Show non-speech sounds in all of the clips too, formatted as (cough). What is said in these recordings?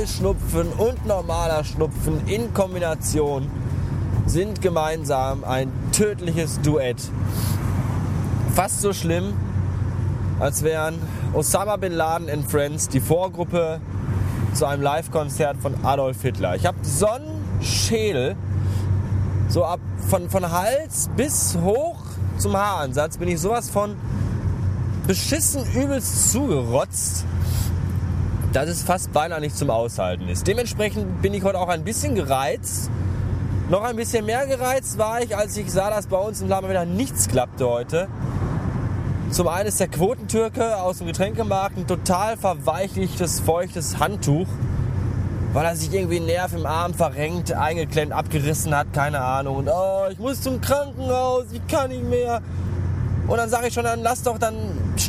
Heuschnupfen und normaler Schnupfen in Kombination sind gemeinsam ein tödliches Duett. Fast so schlimm, als wären Osama Bin Laden and Friends die Vorgruppe zu einem Live-Konzert von Adolf Hitler. Ich habe Sonnenschädel, so ab von, von Hals bis hoch zum Haaransatz bin ich sowas von beschissen übelst zugerotzt, dass es fast beinahe nicht zum Aushalten ist. Dementsprechend bin ich heute auch ein bisschen gereizt. Noch ein bisschen mehr gereizt war ich, als ich sah, dass bei uns im Laden wieder nichts klappte heute. Zum einen ist der Quotentürke aus dem Getränkemarkt ein total verweichlichtes, feuchtes Handtuch, weil er sich irgendwie einen Nerv im Arm verrenkt, eingeklemmt, abgerissen hat, keine Ahnung. Und oh, ich muss zum Krankenhaus, ich kann nicht mehr. Und dann sage ich schon, dann lass doch, dann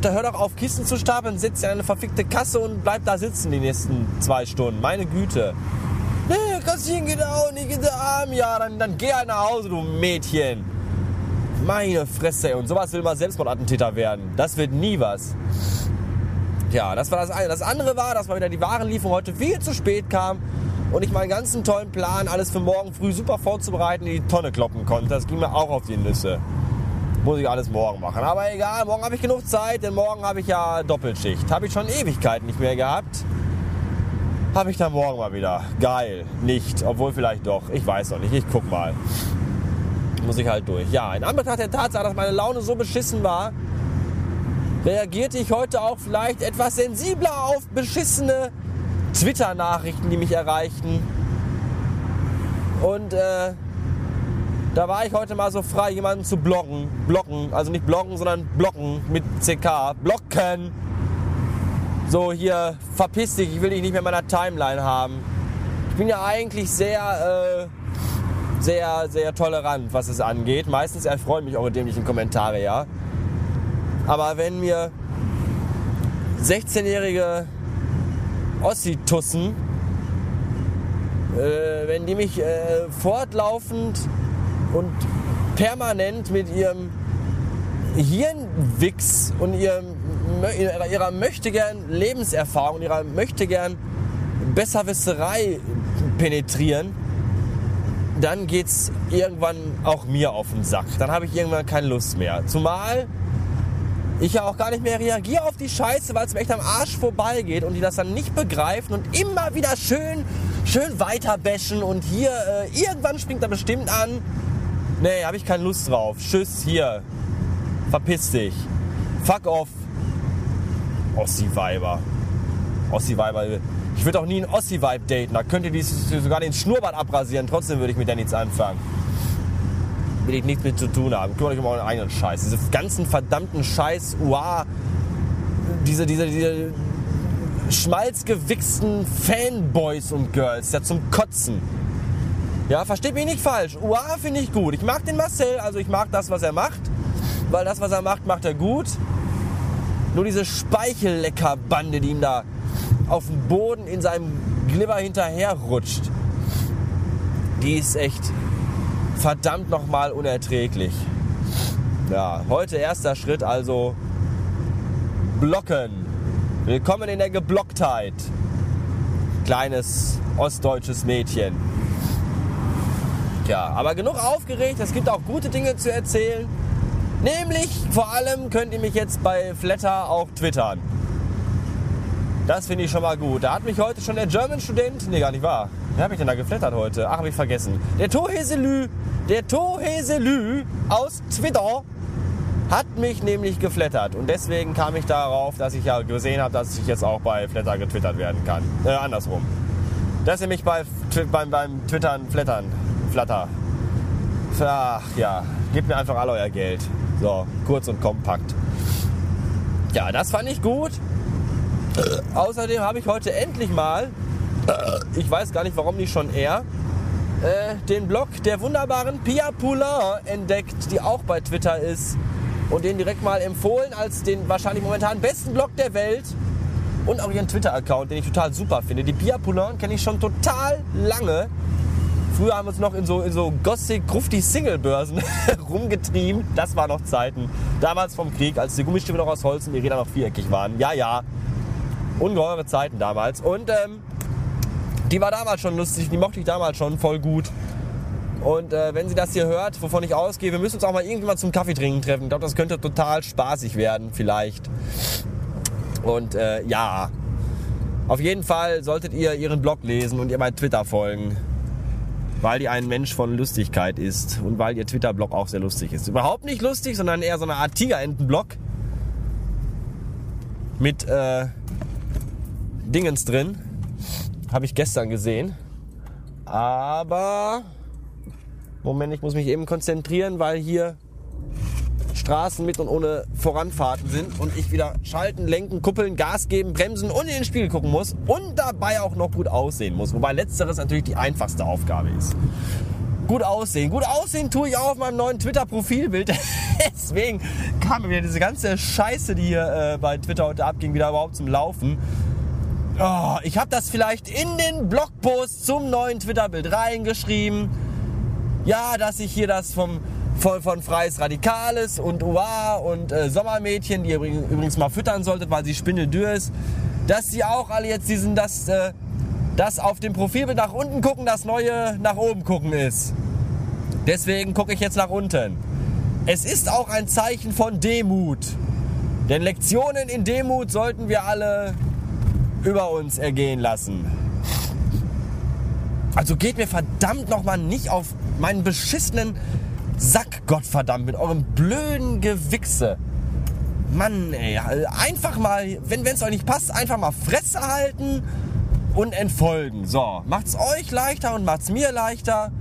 hör doch auf, Kissen zu stapeln, sitzt in eine verfickte Kasse und bleib da sitzen die nächsten zwei Stunden. Meine Güte. Nee, Kassieren geht auch nicht, in der Arm. Ja, dann, dann geh halt nach Hause, du Mädchen. Meine Fresse, ey. Und sowas will mal Selbstmordattentäter werden. Das wird nie was. Ja, das war das eine. Das andere war, dass mal wieder die Warenlieferung heute viel zu spät kam und ich meinen ganzen tollen Plan, alles für morgen früh super vorzubereiten, in die Tonne kloppen konnte. Das ging mir auch auf die Nüsse. Muss ich alles morgen machen. Aber egal, morgen habe ich genug Zeit, denn morgen habe ich ja Doppelschicht. Habe ich schon Ewigkeiten nicht mehr gehabt. Habe ich dann morgen mal wieder. Geil. Nicht. Obwohl vielleicht doch. Ich weiß noch nicht. Ich guck mal muss ich halt durch. Ja, in Anbetracht der Tatsache, dass meine Laune so beschissen war, reagierte ich heute auch vielleicht etwas sensibler auf beschissene Twitter-Nachrichten, die mich erreichten. Und äh, da war ich heute mal so frei, jemanden zu blocken. Blocken, also nicht blocken, sondern blocken mit CK. Blocken. So, hier, verpiss dich, ich will dich nicht mehr in meiner Timeline haben. Ich bin ja eigentlich sehr... Äh, sehr, sehr tolerant, was es angeht. Meistens erfreuen mich eure dämlichen Kommentare, ja. Aber wenn mir 16-jährige Ossitussen, äh, wenn die mich äh, fortlaufend und permanent mit ihrem Hirnwichs und ihrem, ihrer, ihrer möchtegern Lebenserfahrung, ihrer möchtegern Besserwisserei penetrieren, dann geht es irgendwann auch mir auf den Sack. Dann habe ich irgendwann keine Lust mehr. Zumal ich ja auch gar nicht mehr reagiere auf die Scheiße, weil es mir echt am Arsch vorbeigeht und die das dann nicht begreifen und immer wieder schön, schön weiterbäschen und hier, äh, irgendwann springt er bestimmt an. Nee, habe ich keine Lust drauf. Tschüss, hier. Verpiss dich. Fuck off. Ossi-Weiber. Ossi-Weiber. Ich würde auch nie einen Ossi-Vibe daten. Da könnte die sogar den Schnurrbart abrasieren. Trotzdem würde ich mit der nichts anfangen. Will ich nichts mit zu tun haben. Kümmere euch um euren eigenen Scheiß. Diese ganzen verdammten Scheiß, uah, diese, diese, diese schmalzgewichsten Fanboys und Girls, ja zum Kotzen. Ja, versteht mich nicht falsch. Uah finde ich gut. Ich mag den Marcel, also ich mag das, was er macht. Weil das, was er macht, macht er gut. Nur diese Speichelleckerbande, die ihm da auf dem Boden in seinem Glibber hinterherrutscht, die ist echt verdammt nochmal unerträglich. Ja, heute erster Schritt also blocken. Willkommen in der Geblocktheit. Kleines ostdeutsches Mädchen. Ja, aber genug aufgeregt. Es gibt auch gute Dinge zu erzählen. Nämlich vor allem könnt ihr mich jetzt bei Flatter auch twittern. Das finde ich schon mal gut. Da hat mich heute schon der German-Student, nee, gar nicht wahr. Wer habe ich denn da geflattert heute? Ach, habe ich vergessen. Der Toheselü, der Toheselü aus Twitter hat mich nämlich geflattert. Und deswegen kam ich darauf, dass ich ja gesehen habe, dass ich jetzt auch bei Flatter getwittert werden kann. Äh, andersrum. Dass ihr mich bei, beim, beim Twittern flattern, flatter. Ach ja, gebt mir einfach all euer Geld. So, kurz und kompakt. Ja, das fand ich gut. Außerdem habe ich heute endlich mal, ich weiß gar nicht warum nicht schon eher, äh, den Blog der wunderbaren Pia Poulain entdeckt, die auch bei Twitter ist. Und den direkt mal empfohlen als den wahrscheinlich momentan besten Blog der Welt. Und auch ihren Twitter-Account, den ich total super finde. Die Pia Poulain kenne ich schon total lange. Früher haben wir uns noch in so, in so gossig, grufti Single-Börsen (laughs) rumgetrieben. Das waren noch Zeiten. Damals vom Krieg, als die Gummistiefel noch aus Holz und die Räder noch viereckig waren. Ja, ja, ungeheure Zeiten damals. Und ähm, Die war damals schon lustig, die mochte ich damals schon voll gut. Und äh, wenn sie das hier hört, wovon ich ausgehe, wir müssen uns auch mal irgendwann zum Kaffee trinken treffen. Ich glaube, das könnte total spaßig werden, vielleicht. Und äh, ja, auf jeden Fall solltet ihr ihren Blog lesen und ihr bei Twitter folgen, weil die ein Mensch von Lustigkeit ist und weil ihr Twitter-Blog auch sehr lustig ist. Überhaupt nicht lustig, sondern eher so eine Art Tigerenten-Blog mit äh, Dingens drin. Habe ich gestern gesehen. Aber Moment, ich muss mich eben konzentrieren, weil hier Straßen mit und ohne Voranfahrten sind und ich wieder schalten, lenken, kuppeln, Gas geben, bremsen und in den Spiegel gucken muss und dabei auch noch gut aussehen muss. Wobei letzteres natürlich die einfachste Aufgabe ist. Gut aussehen. Gut aussehen tue ich auch auf meinem neuen Twitter-Profilbild. (laughs) Deswegen kam mir diese ganze Scheiße, die hier äh, bei Twitter heute abging, wieder überhaupt zum Laufen. Oh, ich habe das vielleicht in den Blogpost zum neuen Twitter-Bild reingeschrieben ja, dass ich hier das vom, von, von Freies Radikales und UA und äh, Sommermädchen, die ihr übrigens mal füttern solltet, weil sie spindeldür ist, dass sie auch alle jetzt diesen, dass äh, das auf dem Profilbild nach unten gucken, das neue nach oben gucken ist. Deswegen gucke ich jetzt nach unten. Es ist auch ein Zeichen von Demut. Denn Lektionen in Demut sollten wir alle über uns ergehen lassen. Also geht mir verdammt nochmal nicht auf meinen beschissenen Sack, Gottverdammt, mit eurem blöden Gewichse. Mann, ey, einfach mal, wenn es euch nicht passt, einfach mal Fresse halten und entfolgen. So, macht's euch leichter und macht's mir leichter.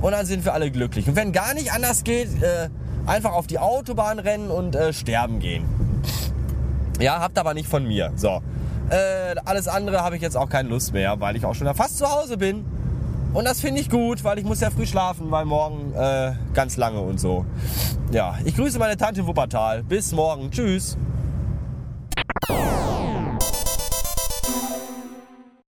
Und dann sind wir alle glücklich. Und wenn gar nicht anders geht, äh, einfach auf die Autobahn rennen und äh, sterben gehen. Ja, habt aber nicht von mir. So. Äh, alles andere habe ich jetzt auch keine Lust mehr, weil ich auch schon fast zu Hause bin. Und das finde ich gut, weil ich muss ja früh schlafen, weil morgen äh, ganz lange und so. Ja, ich grüße meine Tante Wuppertal. Bis morgen. Tschüss.